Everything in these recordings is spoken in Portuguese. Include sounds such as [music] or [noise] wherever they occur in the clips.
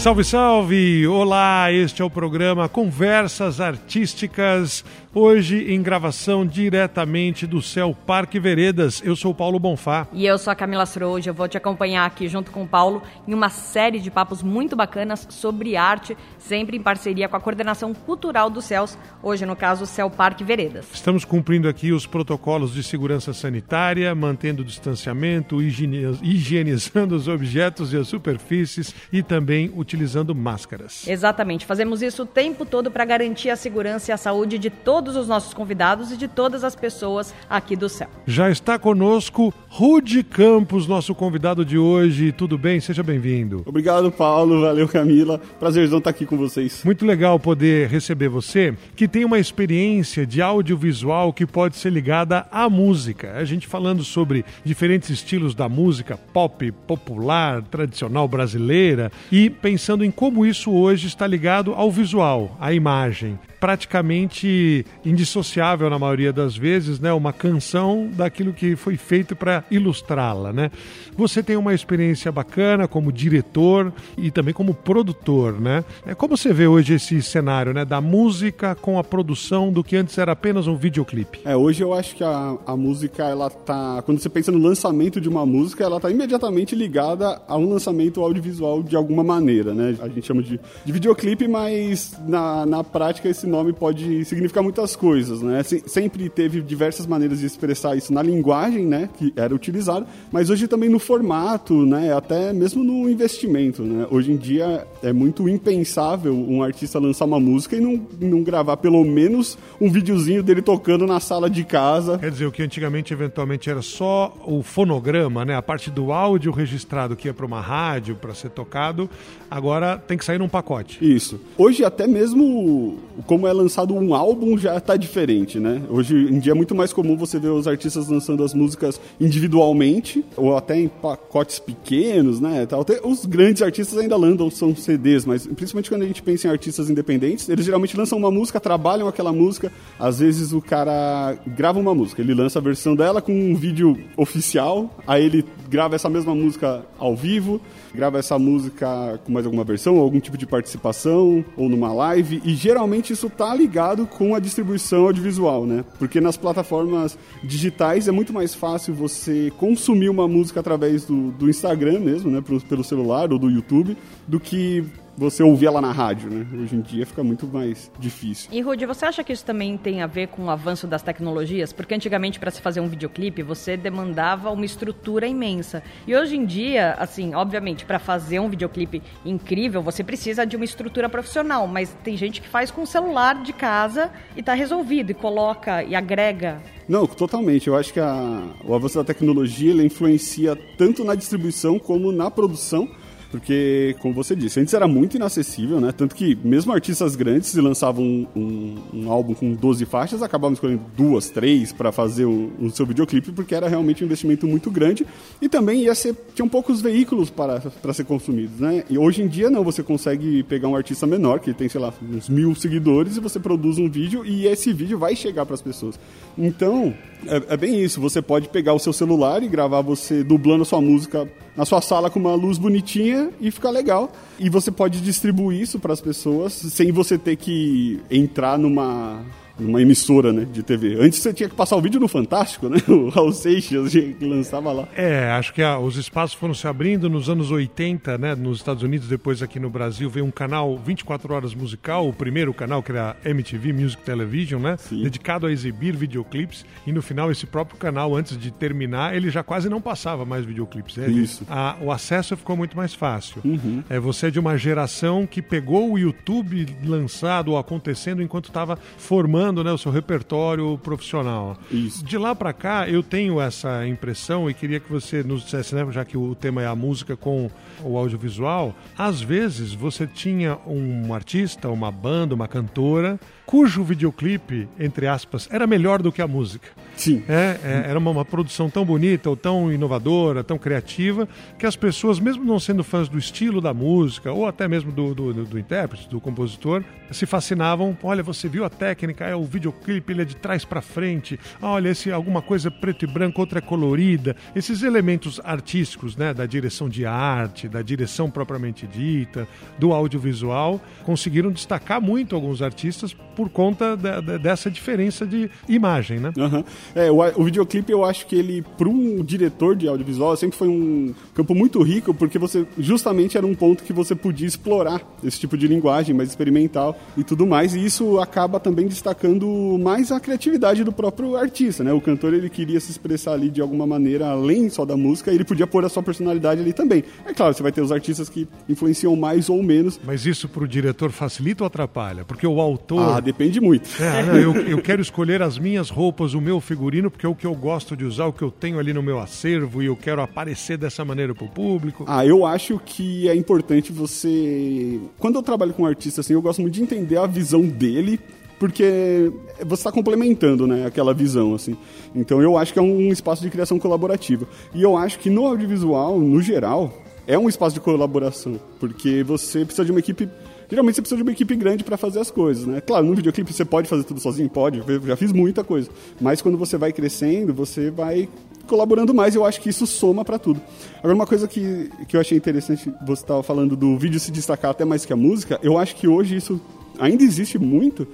Salve, salve! Olá, este é o programa Conversas Artísticas Hoje em gravação diretamente do Céu Parque Veredas. Eu sou Paulo Bonfá. E eu sou a Camila Sroud. Eu vou te acompanhar aqui junto com o Paulo em uma série de papos muito bacanas sobre arte, sempre em parceria com a Coordenação Cultural dos Céus, hoje no caso o Céu Parque Veredas. Estamos cumprindo aqui os protocolos de segurança sanitária, mantendo o distanciamento, higienizando os objetos e as superfícies e também utilizando máscaras. Exatamente. Fazemos isso o tempo todo para garantir a segurança e a saúde de todos os nossos convidados e de todas as pessoas aqui do céu. Já está conosco Rude Campos, nosso convidado de hoje. Tudo bem? Seja bem-vindo. Obrigado, Paulo. Valeu, Camila. Prazerzão estar aqui com vocês. Muito legal poder receber você, que tem uma experiência de audiovisual que pode ser ligada à música. A gente falando sobre diferentes estilos da música pop, popular, tradicional brasileira e pensando em como isso hoje está ligado ao visual, à imagem praticamente indissociável na maioria das vezes, né? Uma canção daquilo que foi feito para ilustrá-la, né? Você tem uma experiência bacana como diretor e também como produtor, né? É como você vê hoje esse cenário, né? Da música com a produção do que antes era apenas um videoclipe. É, hoje eu acho que a, a música, ela tá... Quando você pensa no lançamento de uma música, ela tá imediatamente ligada a um lançamento audiovisual de alguma maneira, né? A gente chama de, de videoclipe, mas na, na prática esse nome pode significar muitas coisas, né? sempre teve diversas maneiras de expressar isso na linguagem, né, que era utilizada, mas hoje também no formato, né, até mesmo no investimento, né? Hoje em dia é muito impensável um artista lançar uma música e não, não gravar pelo menos um videozinho dele tocando na sala de casa. Quer dizer, o que antigamente eventualmente era só o fonograma, né, a parte do áudio registrado que ia para uma rádio para ser tocado, agora tem que sair num pacote. Isso. Hoje até mesmo como é lançado um álbum já está diferente, né? Hoje em dia é muito mais comum você ver os artistas lançando as músicas individualmente ou até em pacotes pequenos, né? Até os grandes artistas ainda lançam são CDs, mas principalmente quando a gente pensa em artistas independentes, eles geralmente lançam uma música, trabalham aquela música. Às vezes o cara grava uma música, ele lança a versão dela com um vídeo oficial, aí ele grava essa mesma música ao vivo, grava essa música com mais alguma versão, ou algum tipo de participação, ou numa live, e geralmente isso tá ligado com a distribuição audiovisual, né? Porque nas plataformas digitais é muito mais fácil você consumir uma música através do, do Instagram mesmo, né? Pelo, pelo celular ou do YouTube, do que você ouvir ela na rádio, né? Hoje em dia fica muito mais difícil. E Rudy, você acha que isso também tem a ver com o avanço das tecnologias? Porque antigamente para se fazer um videoclipe você demandava uma estrutura imensa. E hoje em dia, assim, obviamente, para fazer um videoclipe incrível, você precisa de uma estrutura profissional, mas tem gente que faz com o celular de casa e está resolvido e coloca e agrega não, totalmente. Eu acho que a, o avanço da tecnologia influencia tanto na distribuição como na produção porque, como você disse, antes era muito inacessível, né? Tanto que mesmo artistas grandes, se lançavam um, um, um álbum com 12 faixas, acabavam escolhendo duas, três para fazer o, o, seu videoclipe, porque era realmente um investimento muito grande e também ia ser, tinham poucos veículos para, para ser consumidos, né? E hoje em dia, não, você consegue pegar um artista menor, que tem, sei lá, uns mil seguidores, e você produz um vídeo e esse vídeo vai chegar para as pessoas. Então, é, é, bem isso. Você pode pegar o seu celular e gravar você dublando a sua música na sua sala com uma luz bonitinha e ficar legal. E você pode distribuir isso para as pessoas sem você ter que entrar numa numa emissora né, de TV. Antes você tinha que passar o vídeo no Fantástico, né? [laughs] O Raul Seixas lançava lá. É, acho que os espaços foram se abrindo nos anos 80, né? Nos Estados Unidos, depois aqui no Brasil, veio um canal 24 horas musical, o primeiro canal que era MTV Music Television, né? Sim. Dedicado a exibir videoclipes. E no final, esse próprio canal, antes de terminar, ele já quase não passava mais videoclipes. É, Isso. A, o acesso ficou muito mais fácil. Uhum. É, você é de uma geração que pegou o YouTube lançado ou acontecendo enquanto estava formando né, o seu repertório profissional. Isso. De lá para cá, eu tenho essa impressão e queria que você nos dissesse, né, já que o tema é a música com o audiovisual, às vezes você tinha um artista, uma banda, uma cantora, cujo videoclipe, entre aspas, era melhor do que a música. Sim. É, é, era uma, uma, produção tão bonita, ou tão inovadora, tão criativa, que as pessoas, mesmo não sendo fãs do estilo da música, ou até mesmo do, do, do, do intérprete, do compositor, se fascinavam. Olha, você viu a técnica, é o videoclipe, ele é de trás para frente. Olha, esse alguma coisa preto e branco, outra é colorida. Esses elementos artísticos, né, da direção de arte, da direção propriamente dita, do audiovisual, conseguiram destacar muito alguns artistas por conta da, da, dessa diferença de imagem, né? Uhum. É, o, o videoclipe eu acho que ele, para um diretor de audiovisual, sempre foi um campo muito rico, porque você justamente era um ponto que você podia explorar esse tipo de linguagem mais experimental e tudo mais, e isso acaba também destacando mais a criatividade do próprio artista, né? O cantor ele queria se expressar ali de alguma maneira além só da música, ele podia pôr a sua personalidade ali também. É claro, você vai ter os artistas que influenciam mais ou menos. Mas isso para o diretor facilita ou atrapalha? Porque o autor. Ah, depende muito. É, [laughs] não, eu, eu quero escolher as minhas roupas, o meu figurino, porque é o que eu gosto de usar, o que eu tenho ali no meu acervo e eu quero aparecer dessa maneira para o público. Ah, eu acho que é importante você. Quando eu trabalho com um artista assim, eu gosto muito de entender a visão dele porque você está complementando né, aquela visão. assim. Então eu acho que é um espaço de criação colaborativa. E eu acho que no audiovisual, no geral, é um espaço de colaboração, porque você precisa de uma equipe. Geralmente você precisa de uma equipe grande para fazer as coisas, né? Claro, no videoclipe você pode fazer tudo sozinho, pode, já fiz muita coisa. Mas quando você vai crescendo, você vai colaborando mais, eu acho que isso soma para tudo. Agora, uma coisa que, que eu achei interessante, você estava falando do vídeo se destacar até mais que a música, eu acho que hoje isso ainda existe muito,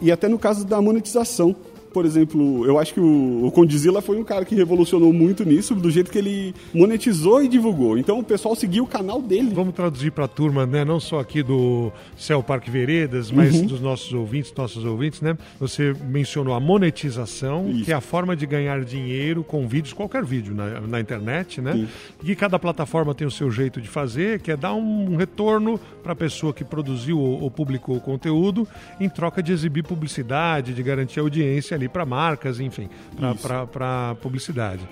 e até no caso da monetização. Por exemplo, eu acho que o, o Condzilla foi um cara que revolucionou muito nisso, do jeito que ele monetizou e divulgou. Então o pessoal seguiu o canal dele. Vamos traduzir para a turma, né? Não só aqui do Céu Parque Veredas, mas uhum. dos nossos ouvintes, nossos ouvintes, né? Você mencionou a monetização, Isso. que é a forma de ganhar dinheiro com vídeos, qualquer vídeo na, na internet, né? Sim. E cada plataforma tem o seu jeito de fazer, que é dar um retorno para a pessoa que produziu ou, ou publicou o conteúdo, em troca de exibir publicidade, de garantir audiência ali para marcas, enfim, para publicidade.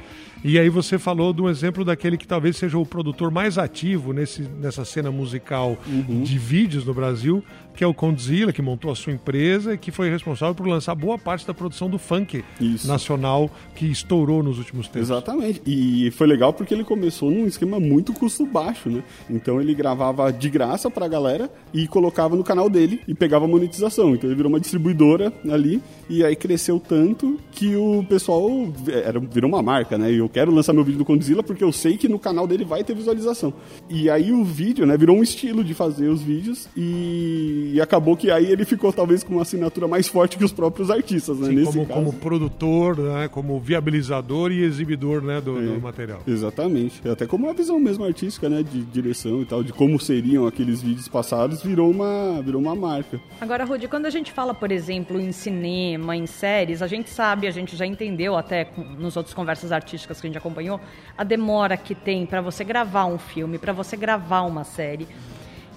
E aí você falou de um exemplo daquele que talvez seja o produtor mais ativo nesse, nessa cena musical uhum. de vídeos no Brasil, que é o Condzilla, que montou a sua empresa e que foi responsável por lançar boa parte da produção do funk Isso. nacional que estourou nos últimos tempos. Exatamente. E foi legal porque ele começou num esquema muito custo baixo, né? Então ele gravava de graça pra galera e colocava no canal dele e pegava monetização. Então ele virou uma distribuidora ali e aí cresceu tanto que o pessoal era, virou uma marca, né? E eu quero lançar meu vídeo do Condzilla porque eu sei que no canal dele vai ter visualização. E aí o vídeo, né, virou um estilo de fazer os vídeos e e acabou que aí ele ficou talvez com uma assinatura mais forte que os próprios artistas, né? Sim, Nesse como, caso. como produtor, né? como viabilizador e exibidor né? do, é, do material. Exatamente. Até como uma visão mesmo artística, né? De direção e tal, de como seriam aqueles vídeos passados, virou uma, virou uma marca. Agora, Rudy, quando a gente fala, por exemplo, em cinema, em séries, a gente sabe, a gente já entendeu até com, nos outros conversas artísticas que a gente acompanhou, a demora que tem para você gravar um filme, para você gravar uma série.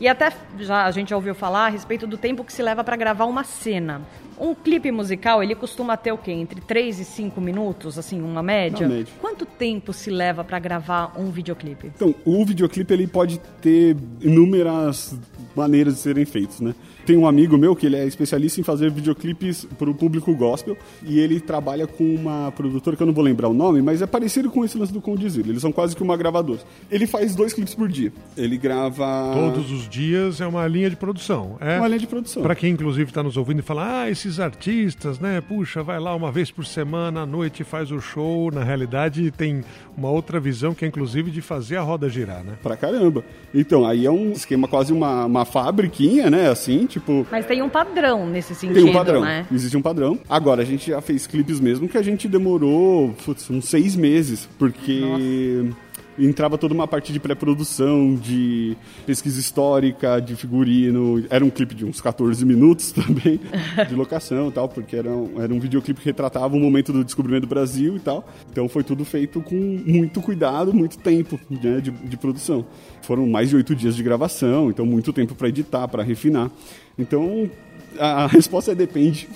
E até já a gente já ouviu falar a respeito do tempo que se leva para gravar uma cena. Um clipe musical, ele costuma ter o quê? Entre 3 e 5 minutos, assim, uma média? Uma média. Quanto tempo se leva para gravar um videoclipe? Então, o videoclipe ele pode ter inúmeras maneiras de serem feitos, né? Tem um amigo meu que ele é especialista em fazer videoclipes para o público gospel e ele trabalha com uma produtora que eu não vou lembrar o nome, mas é parecido com esse lance do Condizilo. Eles são quase que uma gravadora. Ele faz dois clipes por dia. Ele grava. Todos os dias é uma linha de produção. É uma linha de produção. Para quem, inclusive, está nos ouvindo e fala, ah, esses artistas, né? Puxa, vai lá uma vez por semana, à noite faz o show. Na realidade, tem uma outra visão que é, inclusive, de fazer a roda girar, né? Pra caramba. Então, aí é um esquema quase uma, uma fabriquinha, né? Assim, tipo. Mas tem um padrão nesse sentido. Tem um padrão. Né? Existe um padrão. Agora, a gente já fez clipes mesmo que a gente demorou putz, uns seis meses, porque. Nossa entrava toda uma parte de pré-produção, de pesquisa histórica, de figurino. Era um clipe de uns 14 minutos [laughs] também, de locação e tal, porque era um, era um videoclipe que retratava o momento do descobrimento do Brasil e tal. Então foi tudo feito com muito cuidado, muito tempo né, de, de produção. Foram mais de oito dias de gravação, então muito tempo para editar, para refinar. Então a resposta [laughs] é depende.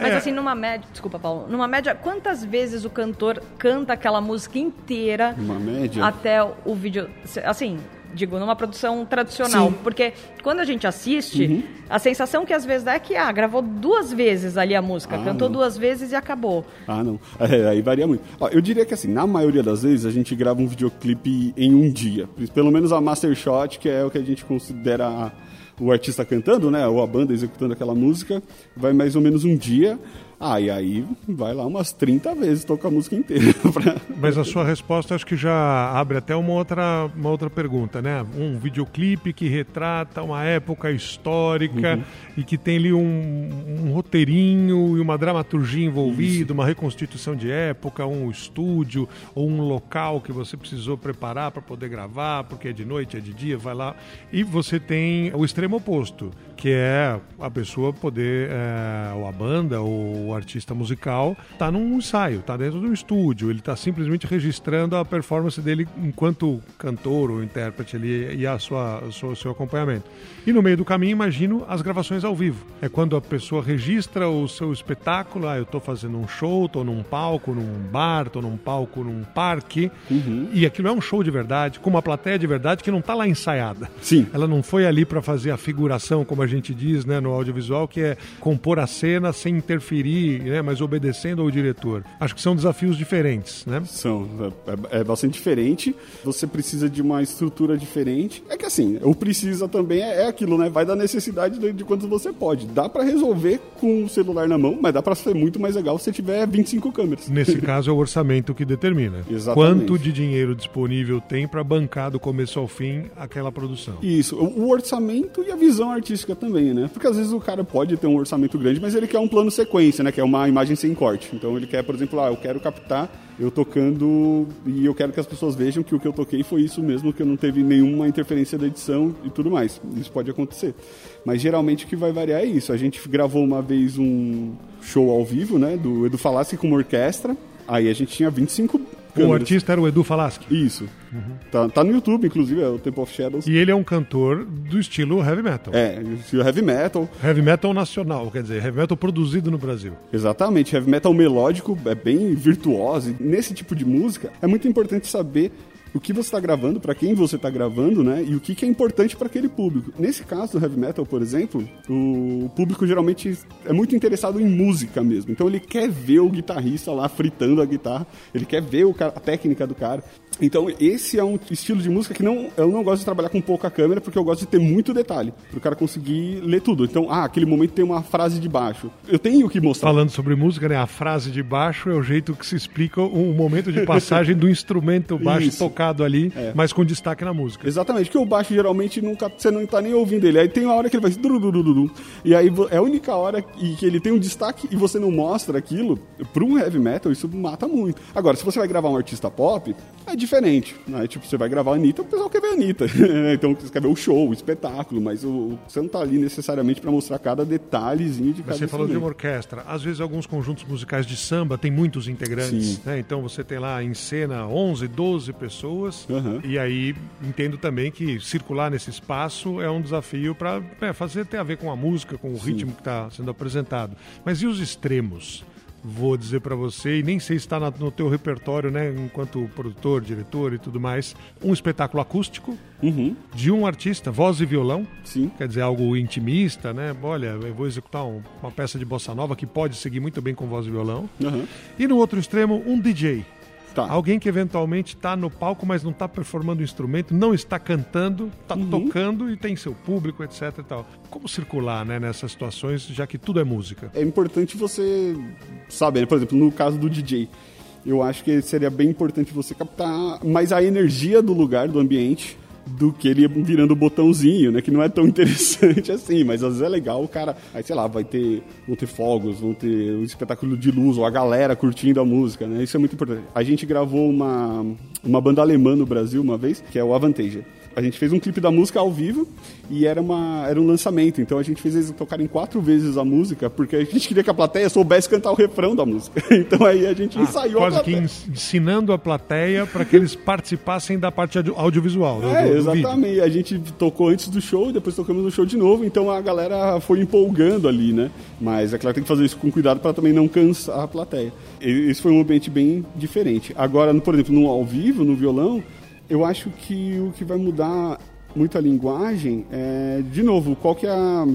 Mas assim, numa média, desculpa, Paulo, numa média, quantas vezes o cantor canta aquela música inteira? Uma média? Até o vídeo. Assim, digo, numa produção tradicional. Sim. Porque quando a gente assiste, a sensação que às vezes dá é que, ah, gravou duas vezes ali a música, Ah, cantou não. duas vezes e acabou. Ah, não. É, aí varia muito. Ó, eu diria que assim, na maioria das vezes a gente grava um videoclipe em um dia. Pelo menos a Master Shot, que é o que a gente considera a- o artista cantando, né? Ou a banda executando aquela música, vai mais ou menos um dia. Ah, e aí vai lá umas 30 vezes, toca a música inteira. [laughs] pra- Mas a sua resposta acho que já abre até uma outra, uma outra pergunta, né? Um videoclipe que retrata uma época histórica e que tem ali um, um roteirinho e uma dramaturgia envolvida, uma reconstituição de época, um estúdio ou um local que você precisou preparar para poder gravar, porque é de noite, é de dia, vai lá. E você tem o extremo oposto, que é a pessoa poder, é, ou a banda, ou o artista musical, tá num ensaio, tá dentro de um estúdio, ele tá simplesmente registrando a performance dele enquanto cantor ou intérprete ali e a sua, seu, o seu acompanhamento. E no meio do caminho, imagino as gravações ao vivo. É quando a pessoa registra o seu espetáculo, ah, eu tô fazendo um show, tô num palco, num bar, tô num palco, num parque, e aquilo é um show de verdade, com uma plateia de verdade que não tá lá ensaiada. Sim. Ela não foi ali para fazer a figuração, como a gente diz né, no audiovisual, que é compor a cena sem interferir, né, mas obedecendo ao diretor. Acho que são desafios diferentes, né? São, é, é bastante diferente. Você precisa de uma estrutura diferente. É que assim, o precisa também é, é aquilo, né? Vai da necessidade de, de quanto você pode. Dá pra resolver com o celular na mão, mas dá pra ser muito mais legal se você tiver 25 câmeras. Nesse [laughs] caso é o orçamento que determina. Exatamente. Quanto de dinheiro disponível tem para bancar do começo ao fim aquela produção. Isso, o o orçamento e a visão artística também, né? Porque às vezes o cara pode ter um orçamento grande, mas ele quer um plano sequência, né? Que é uma imagem sem corte. Então ele quer, por exemplo, ah, eu quero captar eu tocando e eu quero que as pessoas vejam que o que eu toquei foi isso mesmo, que eu não teve nenhuma interferência da edição e tudo mais. Isso pode acontecer. Mas geralmente o que vai variar é isso. A gente gravou uma vez um show ao vivo, né? Do Edu Falaschi com uma orquestra. Aí a gente tinha 25 O artista era o Edu Falaschi. Isso. Tá, tá no YouTube, inclusive, é o Temple of Shadows. E ele é um cantor do estilo heavy metal. É, estilo heavy metal. Heavy metal nacional, quer dizer, heavy metal produzido no Brasil. Exatamente, heavy metal melódico é bem virtuoso. E nesse tipo de música é muito importante saber o que você está gravando, para quem você está gravando, né? E o que, que é importante para aquele público. Nesse caso do heavy metal, por exemplo, o público geralmente é muito interessado em música mesmo. Então ele quer ver o guitarrista lá fritando a guitarra, ele quer ver o cara- a técnica do cara. Então esse é um estilo de música que não, eu não gosto de trabalhar com pouca câmera, porque eu gosto de ter muito detalhe, para o cara conseguir ler tudo. Então, ah, aquele momento tem uma frase de baixo. Eu tenho que mostrar. Falando sobre música, né? A frase de baixo é o jeito que se explica o momento de passagem do instrumento baixo Isso. tocado ali, É. mas com destaque na música. Exatamente, porque o baixo geralmente nunca, você não tá nem ouvindo ele. Aí tem uma hora que ele faz dururururu, e aí é a única hora que que ele tem um destaque e você não mostra aquilo, para um heavy metal isso mata muito. Agora, se você vai gravar um artista pop, é diferente, né? Tipo, você vai gravar a Anitta, o pessoal quer ver a Anitta. [laughs] então você quer ver o show, o espetáculo, mas o, você não tá ali necessariamente para mostrar cada detalhezinho de cada Você falou de uma orquestra. Às vezes, alguns conjuntos musicais de samba têm muitos integrantes. Sim. Né? Então, você tem lá em cena 11, 12 pessoas. Aham. E aí, entendo também que circular nesse espaço é um desafio para fazer ter a ver com a música, com o ritmo que está sendo apresentado. Mas e os extremos? Vou dizer para você, e nem sei se está no teu repertório, né, enquanto produtor, diretor e tudo mais, um espetáculo acústico Uhum, de um artista, voz e violão, sim. quer dizer, algo intimista, né? Olha, eu vou executar um- uma peça de bossa nova que pode seguir muito bem com voz e violão. Aham. E no outro extremo, um DJ. Tá. Alguém que eventualmente está no palco, mas não está performando o instrumento, não está cantando, está Uhum. tocando e tem seu público, etc e tal. Como circular né, nessas situações, já que tudo é música? é importante você saber, né? por exemplo, no caso do DJ, eu acho que seria bem importante você captar mais a energia do lugar, do ambiente, do que ele virando o botãozinho, né? Que não é tão [laughs] interessante assim, mas às vezes é legal o cara. Aí, sei lá, vai ter. Vão ter fogos, vão ter um espetáculo de luz, ou a galera curtindo a música, né? Isso é muito importante. A gente gravou uma, uma banda alemã no Brasil uma vez, que é o Avantasia. A gente fez um clipe da música ao vivo e era, uma, era um lançamento. Então a gente fez eles tocarem quatro vezes a música, porque a gente queria que a plateia soubesse cantar o refrão da música. [laughs] Então aí a gente ensaiou a Ah, Quase que plateia. ens- ensinando a plateia para que eles participassem da parte audio- audiovisual. do- É, do- do vídeo. exatamente. A gente tocou antes do show, depois tocamos no show de novo, então a galera foi empolgando ali, né? Mas é claro que tem que fazer isso com cuidado para também não cansar a plateia. Esse foi um ambiente bem diferente. Agora, por exemplo, no ao vivo, no violão, Eu acho que o que vai mudar muito a linguagem é, de novo, qual que é a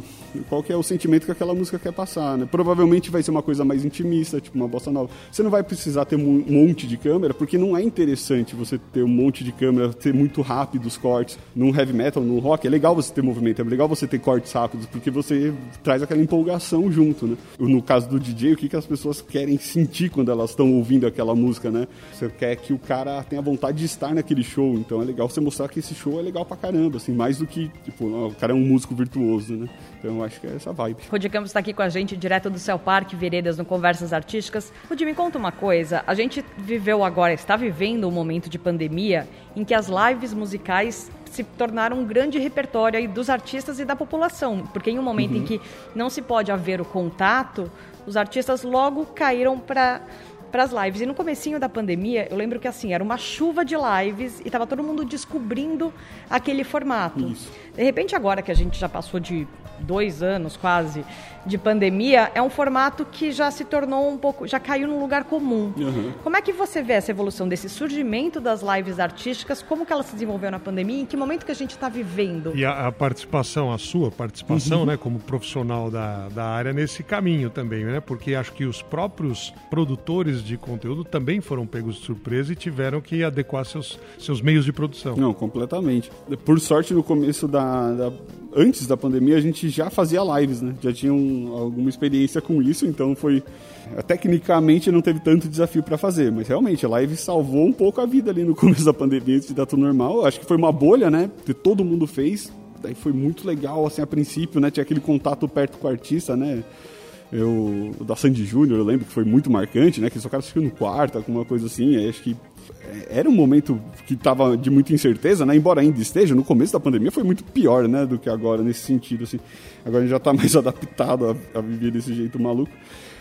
qual que é o sentimento que aquela música quer passar, né? Provavelmente vai ser uma coisa mais intimista, tipo uma bossa nova. Você não vai precisar ter um monte de câmera, porque não é interessante você ter um monte de câmera, ter muito rápido os cortes. Num heavy metal, no rock, é legal você ter movimento, é legal você ter cortes rápidos, porque você traz aquela empolgação junto, né? No caso do DJ, o que, que as pessoas querem sentir quando elas estão ouvindo aquela música, né? Você quer que o cara tenha vontade de estar naquele show, então é legal você mostrar que esse show é legal pra caramba, assim, mais do que, tipo, o cara é um músico virtuoso, né? Então acho que é essa vibe. Rudi Campos está aqui com a gente, direto do Céu Parque Veredas, no Conversas Artísticas. Rudi, me conta uma coisa. A gente viveu agora, está vivendo um momento de pandemia em que as lives musicais se tornaram um grande repertório dos artistas e da população. Porque em um momento uhum. em que não se pode haver o contato, os artistas logo caíram para para as lives. E no comecinho da pandemia, eu lembro que assim, era uma chuva de lives e estava todo mundo descobrindo aquele formato. Isso. De repente, agora que a gente já passou de dois anos quase de pandemia, é um formato que já se tornou um pouco, já caiu num lugar comum. Uhum. Como é que você vê essa evolução desse surgimento das lives artísticas? Como que ela se desenvolveu na pandemia? Em que momento que a gente está vivendo? E a, a, participação, a sua participação, uhum. né, como profissional da, da área nesse caminho também, né? Porque acho que os próprios produtores de conteúdo também foram pegos de surpresa e tiveram que adequar seus, seus meios de produção. Não, completamente. Por sorte, no começo da, da antes da pandemia a gente já fazia lives, né? Já tinha um, alguma experiência com isso, então foi tecnicamente não teve tanto desafio para fazer, mas realmente a live salvou um pouco a vida ali no [laughs] começo da pandemia, antes de dar tudo normal. Acho que foi uma bolha, né? Que todo mundo fez. Daí foi muito legal assim a princípio, né? Tinha aquele contato perto com o artista, né? Eu, o da Sandy Júnior, eu lembro que foi muito marcante, né? Que só cara ficou no quarto, alguma coisa assim. Aí acho que era um momento que estava de muita incerteza, né? Embora ainda esteja, no começo da pandemia foi muito pior, né? Do que agora, nesse sentido, assim. Agora a gente já está [laughs] mais adaptado a, a viver desse jeito maluco.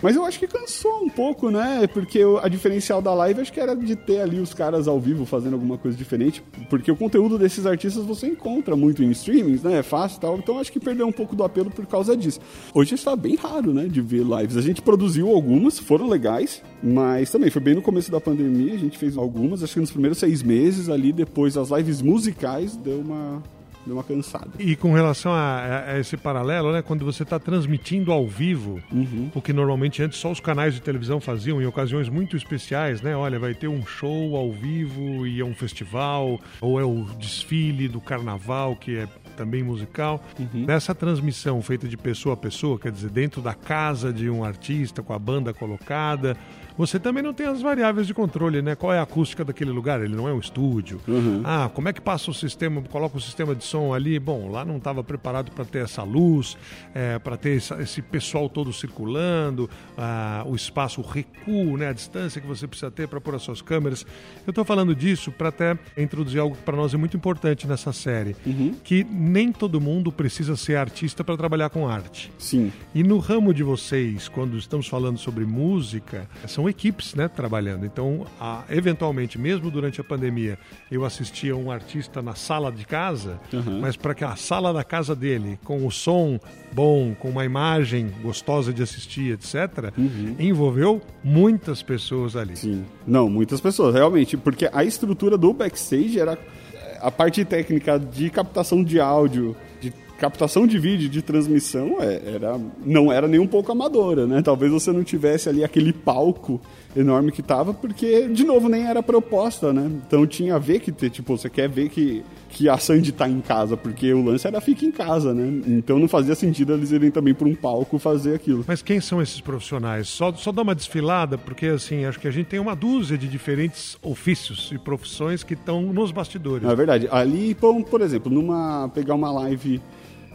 Mas eu acho que cansou um pouco, né? Porque a diferencial da live acho que era de ter ali os caras ao vivo fazendo alguma coisa diferente. Porque o conteúdo desses artistas você encontra muito em streamings, né? É fácil e tal. Então acho que perdeu um pouco do apelo por causa disso. Hoje está bem raro, né? De ver lives. A gente produziu algumas, foram legais, mas também foi bem no começo da pandemia. A gente fez algumas, acho que nos primeiros seis meses ali. Depois as lives musicais deu uma deu uma cansada. E com relação a, a esse paralelo, né, quando você está transmitindo ao vivo, uhum. o que normalmente antes só os canais de televisão faziam em ocasiões muito especiais, né? Olha, vai ter um show ao vivo e é um festival, ou é o desfile do carnaval, que é também musical. Uhum. Nessa transmissão feita de pessoa a pessoa, quer dizer, dentro da casa de um artista, com a banda colocada, você também não tem as variáveis de controle, né? Qual é a acústica daquele lugar? Ele não é um estúdio. Uhum. Ah, como é que passa o sistema, coloca o sistema de som ali? Bom, lá não estava preparado para ter essa luz, é, para ter esse, esse, pessoal todo circulando, ah, o espaço, o recuo, né? A distância que você precisa ter para pôr as suas câmeras. Eu estou falando disso para até introduzir algo que para nós é muito importante nessa série, uhum. que nem todo mundo precisa ser artista para trabalhar com arte. Sim. E no ramo de vocês, quando estamos falando sobre música, são equipes né, trabalhando. Então, a, eventualmente, mesmo durante a pandemia, eu assistia um artista na sala de casa, uhum. mas para que a sala da casa dele, com o som bom, com uma imagem gostosa de assistir, etc., uhum. envolveu muitas pessoas ali. Sim. Não, muitas pessoas, realmente, porque a estrutura do backstage era a parte técnica de captação de áudio, captação de vídeo, de transmissão, é, era, não era nem um pouco amadora, né? Talvez você não tivesse ali aquele palco enorme que tava, porque, de novo, nem era proposta, né? Então tinha a ver que, tipo, você quer ver que, que a Sandy tá em casa, porque o lance era fica em casa, né? Então não fazia sentido eles irem também para um palco fazer aquilo. Mas quem são esses profissionais? Só, só dá uma desfilada, porque, assim, acho que a gente tem uma dúzia de diferentes ofícios e profissões que estão nos bastidores. É verdade. Ali, por exemplo, numa pegar uma live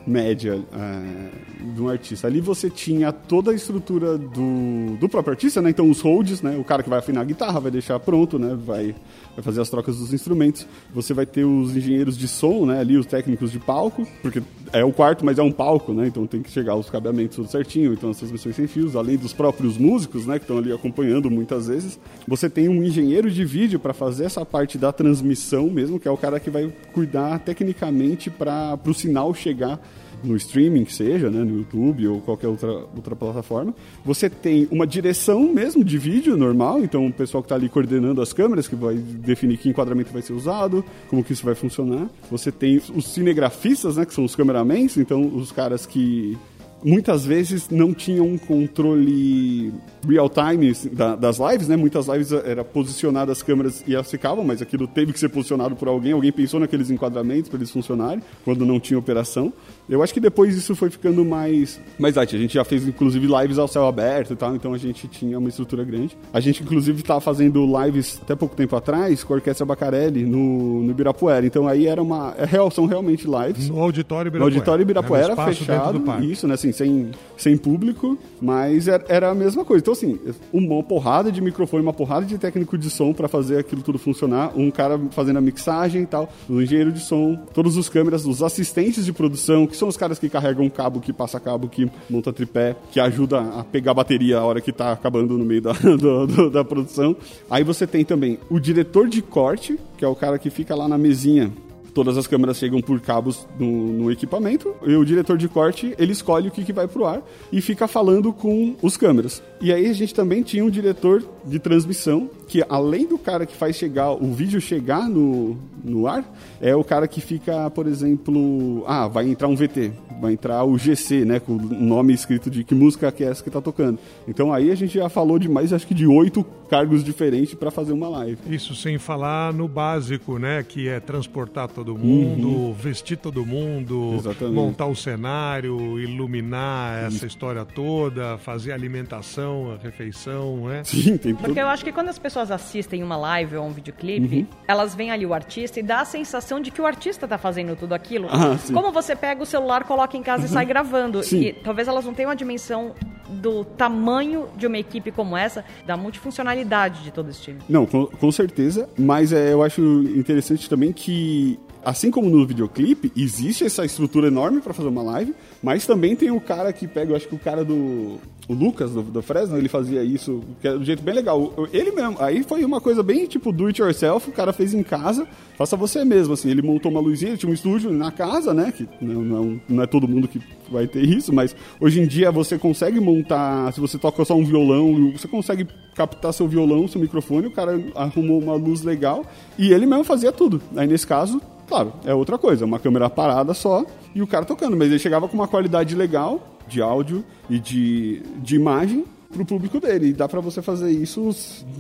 média uh, de um artista. Ali você tinha toda a estrutura do, do próprio artista, né? Então os holds, né? O cara que vai afinar a guitarra vai deixar pronto, né? Vai, vai fazer as trocas dos instrumentos. Você vai ter os engenheiros de som, né? Ali os técnicos de palco, porque é o quarto, mas é um palco, né? Então tem que chegar os cabeamentos tudo certinho, então as transmissões sem fios, além dos próprios músicos, né? Que estão ali acompanhando muitas vezes. Você tem um engenheiro de vídeo para fazer essa parte da transmissão mesmo, que é o cara que vai cuidar tecnicamente para o sinal chegar no streaming que seja, né, no YouTube ou qualquer outra, outra plataforma. Você tem uma direção mesmo de vídeo normal, então o pessoal que está ali coordenando as câmeras, que vai definir que enquadramento vai ser usado, como que isso vai funcionar. Você tem os cinegrafistas, né, que são os cameramans, então os caras que muitas vezes não tinham um controle real time da, das lives, né? Muitas lives era posicionadas as câmeras e elas ficavam, mas aquilo teve que ser posicionado por alguém. Alguém pensou naqueles enquadramentos para eles funcionarem quando não tinha operação. Eu acho que depois isso foi ficando mais mais light. A gente já fez inclusive lives ao céu aberto e tal, então a gente tinha uma estrutura grande. A gente inclusive estava fazendo lives até pouco tempo atrás com a Orquestra Bacarelli no, no Ibirapuera. Então aí era uma é real, são realmente lives no auditório Ibirapuera. No auditório Ibirapuera né? fechado, isso, né, assim, sem sem público, mas era, era a mesma coisa. Então assim, uma porrada de microfone, uma porrada de técnico de som para fazer aquilo tudo funcionar, um cara fazendo a mixagem e tal, o engenheiro de som, todos os câmeras, os assistentes de produção, que são os caras que carregam cabo, que passa cabo, que monta tripé, que ajuda a pegar a bateria a hora que tá acabando no meio da, [laughs] do, do, da produção. Aí você tem também o diretor de corte, que é o cara que fica lá na mesinha todas as câmeras chegam por cabos no, no, equipamento e o diretor de corte ele escolhe o que, que vai pro ar e fica falando com os câmeras. E aí a gente também tinha um diretor de transmissão que além do cara que faz chegar o vídeo chegar no, no ar, é o cara que fica, por exemplo, ah, vai entrar um VT, vai entrar o GC, né, com o nome escrito de que música que é essa que tá tocando. Então aí a gente já falou de mais, acho que de oito cargos diferentes para fazer uma live. Isso sem falar no básico, né, que é transportar todo mundo, uhum. vestir todo mundo, Exatamente. montar o cenário, iluminar essa história toda, fazer alimentação, a refeição, né? Sim, tem tudo. Porque eu acho que quando as pessoas assistem uma live ou um videoclipe, uhum. elas veem ali o artista e dá a sensação de que o artista tá fazendo tudo aquilo. Ah, Como você pega o celular, coloca em casa uhum. e sai gravando. Sim. E talvez elas não tenham a dimensão do tamanho de uma equipe como essa, da multifuncionalidade de todo esse time. Não, com, com certeza, mas é, eu acho interessante também que assim como no videoclipe, existe essa estrutura enorme para fazer uma live, mas também tem o cara que pega, eu acho que o cara do o Lucas do, do Fresno, ele fazia isso que é de um jeito bem legal. Ele mesmo, aí foi uma coisa bem tipo do it yourself, o cara fez em casa, faça você mesmo, assim. Ele montou uma luzinha, tinha um estúdio na casa, né? Que não, não, não, é todo mundo que vai ter isso, mas hoje em dia você consegue montar, se você toca só um violão, você consegue captar seu violão, seu microfone, o cara arrumou uma luz legal e ele mesmo fazia tudo. Aí nesse caso, claro, é outra coisa, uma câmera parada só e o cara tocando, mas ele chegava com uma qualidade legal de áudio e de, de imagem para o público dele. E dá para você fazer isso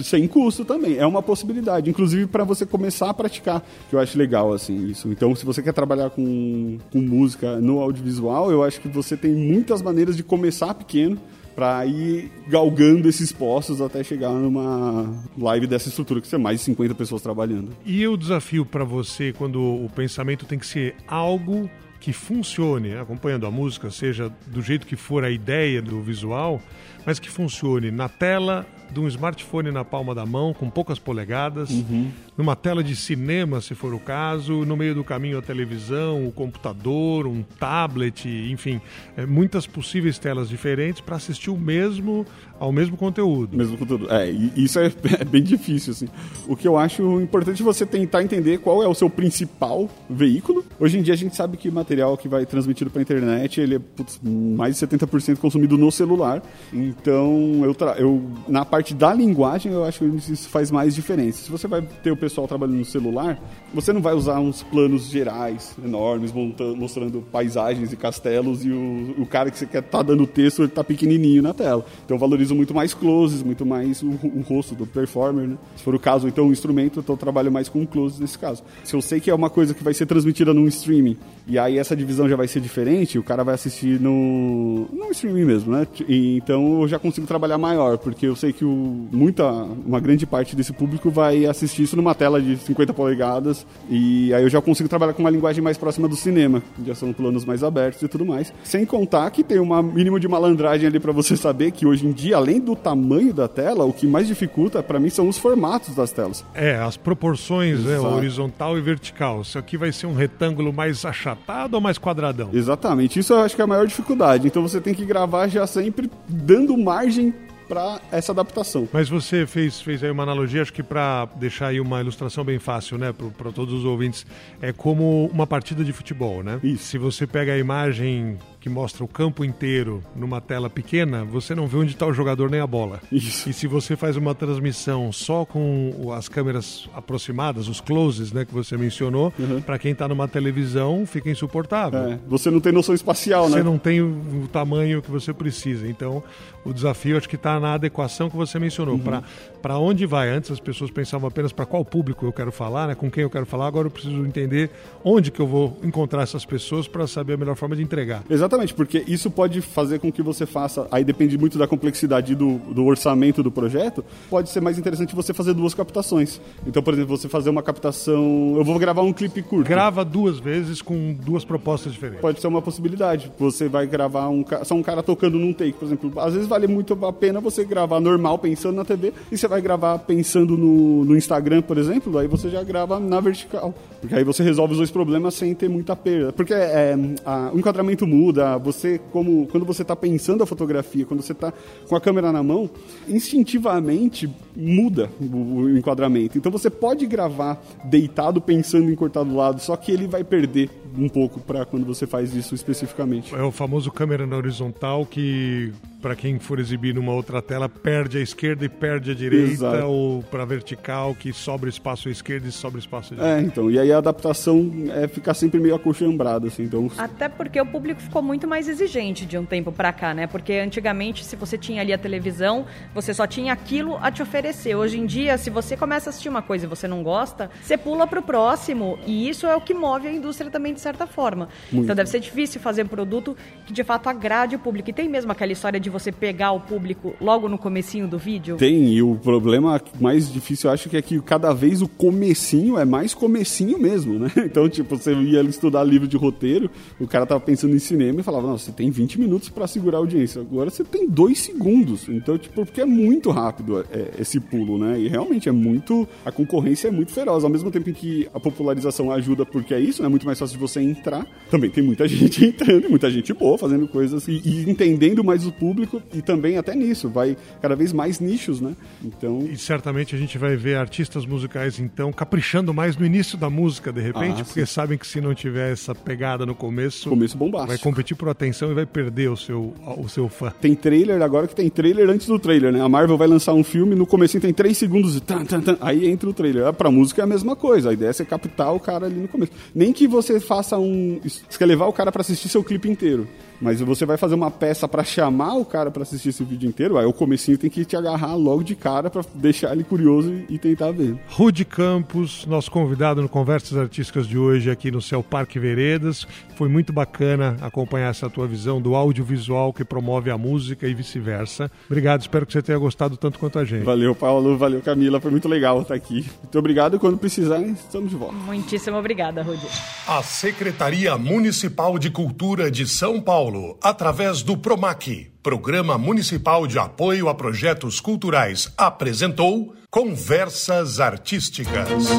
sem custo também. É uma possibilidade, inclusive para você começar a praticar, que eu acho legal assim isso. Então, se você quer trabalhar com, com música no audiovisual, eu acho que você tem muitas maneiras de começar pequeno para ir galgando esses postos até chegar numa live dessa estrutura que você mais de 50 pessoas trabalhando. E o desafio para você quando o pensamento tem que ser algo que funcione, acompanhando a música, seja do jeito que for a ideia do visual, mas que funcione na tela de um smartphone na palma da mão, com poucas polegadas, uhum. numa tela de cinema, se for o caso, no meio do caminho a televisão, o computador, um tablet, enfim, é, muitas possíveis telas diferentes para assistir o mesmo ao mesmo conteúdo. Mesmo conteúdo. É, isso é, [laughs] é, bem difícil, assim. O que eu acho importante é você tentar entender qual é o seu principal veículo. Hoje em dia a gente sabe que o material que vai transmitido para a internet, ele é putz, mais de 70% consumido no celular. Então, eu, eu na parte da linguagem, eu acho que isso faz mais diferença. Se você vai ter o pessoal trabalhando no celular, você não vai usar uns planos gerais enormes, montando, mostrando paisagens e castelos e o, o cara que você quer tá dando texto, ele tá pequenininho na tela. Então, valoriza muito mais closes, muito mais o, o rosto do performer, né? Se for o caso, então, o instrumento, então eu trabalho mais com closes nesse caso. Se eu sei que é uma coisa que vai ser transmitida num streaming, e aí essa divisão já vai ser diferente, o cara vai assistir no, no streaming mesmo, né? E, então eu já consigo trabalhar maior, porque eu sei que o, muita, uma grande parte desse público vai assistir isso numa tela de 50 polegadas, e aí eu já consigo trabalhar com uma linguagem mais próxima do cinema, já são planos mais abertos e tudo mais. Sem contar que tem um mínimo de malandragem ali para você saber que hoje em dia, além do tamanho da tela, o que mais dificulta para mim são os formatos das telas. É, as proporções, né, horizontal e vertical. Isso aqui vai ser um retângulo mais achatado ou mais quadradão? Exatamente. Isso eu acho que é a maior dificuldade. Então você tem que gravar já sempre dando margem para essa adaptação. Mas você fez, fez aí uma analogia, acho que para deixar aí uma ilustração bem fácil, né, para todos os ouvintes, é como uma partida de futebol, né? Isso. Se você pega a imagem que mostra o campo inteiro numa tela pequena, você não vê onde está o jogador nem a bola. Isso. E se você faz uma transmissão só com as câmeras aproximadas, os closes, né, que você mencionou, Uhum. para quem está numa televisão fica insuportável. É, você não tem noção espacial, Você né? não tem o, o tamanho que você precisa. Então, o desafio acho que está na adequação que você mencionou. Uhum. Para onde vai? Antes as pessoas pensavam apenas para qual público eu quero falar, né? com quem eu quero falar. Agora eu preciso entender onde que eu vou encontrar essas pessoas para saber a melhor forma de entregar. Exatamente, porque isso pode fazer com que você faça. Aí depende muito da complexidade do, do orçamento do projeto. Pode ser mais interessante você fazer duas captações. Então, por exemplo, você fazer uma captação. Eu vou gravar um clipe curto. Grava duas vezes com duas propostas diferentes. Pode ser uma possibilidade. Você vai gravar um, só um cara tocando num take, por exemplo. Às vezes vale muito a pena você gravar normal pensando na TV e você vai gravar pensando no, no Instagram, por exemplo, aí você já grava na vertical. Porque aí você resolve os dois problemas sem ter muita perda. Porque é, a- o enquadramento muda, você, como quando você está pensando a fotografia, quando você está com a câmera na mão, instintivamente muda o, o enquadramento. Então você pode gravar deitado pensando em cortar do lado, só que ele vai perder um pouco para quando você faz isso especificamente. É o famoso câmera na horizontal que, para quem for exibir numa outra tela, perde a esquerda e perde a direita, Exato. ou para vertical que sobra espaço à esquerda e sobra espaço à direita. É, então, e aí a adaptação é ficar sempre meio acochambrada, assim, então... Até porque o público ficou muito mais exigente de um tempo pra cá, né? Porque antigamente, se você tinha ali a televisão, você só tinha aquilo a te oferecer. Hoje em dia, se você começa a assistir uma coisa e você não gosta, você pula pro próximo. E isso é o que move a indústria também, de certa forma. Então deve ser difícil fazer um produto que de fato agrade o público. E tem mesmo aquela história de você pegar o público logo no comecinho do vídeo? Tem, e o problema mais difícil eu acho que é que cada vez o comecinho é mais comecinho mesmo, né? [laughs] Então, tipo, você ia estudar livro de roteiro, o cara tava pensando em cinema e falava, não, você tem 20 minutos pra segurar a audiência, agora você tem dois segundos. Então, tipo, porque é muito rápido é, esse pulo, né? E realmente é muito, a concorrência é muito feroz. Ao mesmo tempo em que a popularização ajuda porque é isso, né? É muito mais fácil de você entrar. Também tem muita [laughs] gente entrando, e muita gente boa fazendo coisas e, e entendendo mais o público e também até nisso, vai cada vez mais nichos, né? Então, E certamente a gente vai ver artistas musicais, então, caprichando mais no início da música, de repente, Ah, porque sabem que se não tiver essa pegada no começo, começo bombástico. vai competir por atenção e vai perder o seu, o seu fã. Tem trailer agora que tem trailer antes do trailer, né? A Marvel vai lançar um filme, no começo tem 3 segundos de tan, tan, tan, aí entra o trailer. Ah, Pra música é a mesma coisa, a ideia é você captar o cara ali no começo. Nem que você faça um. Você quer levar o cara pra assistir seu clipe inteiro. Mas você vai fazer uma peça pra chamar o cara pra assistir esse vídeo inteiro, aí o comecinho tem que te agarrar logo de cara pra deixar ele curioso e, e tentar ver. Rude Campos, nosso convidado no Conversas Artísticas de hoje aqui no Céu Parque Veredas. Foi muito bacana acompanhar essa tua visão do audiovisual que promove a música e vice-versa. Obrigado, espero que você tenha gostado tanto quanto a gente. Valeu, Paulo, valeu, Camila, foi muito legal estar aqui. Muito obrigado e quando precisarem, estamos de volta. Muitíssimo obrigada, Rudy. A Secretaria Municipal de Cultura de São Paulo, através do PROMAC, Programa Municipal de Apoio a Projetos Culturais, apresentou Conversas Artísticas.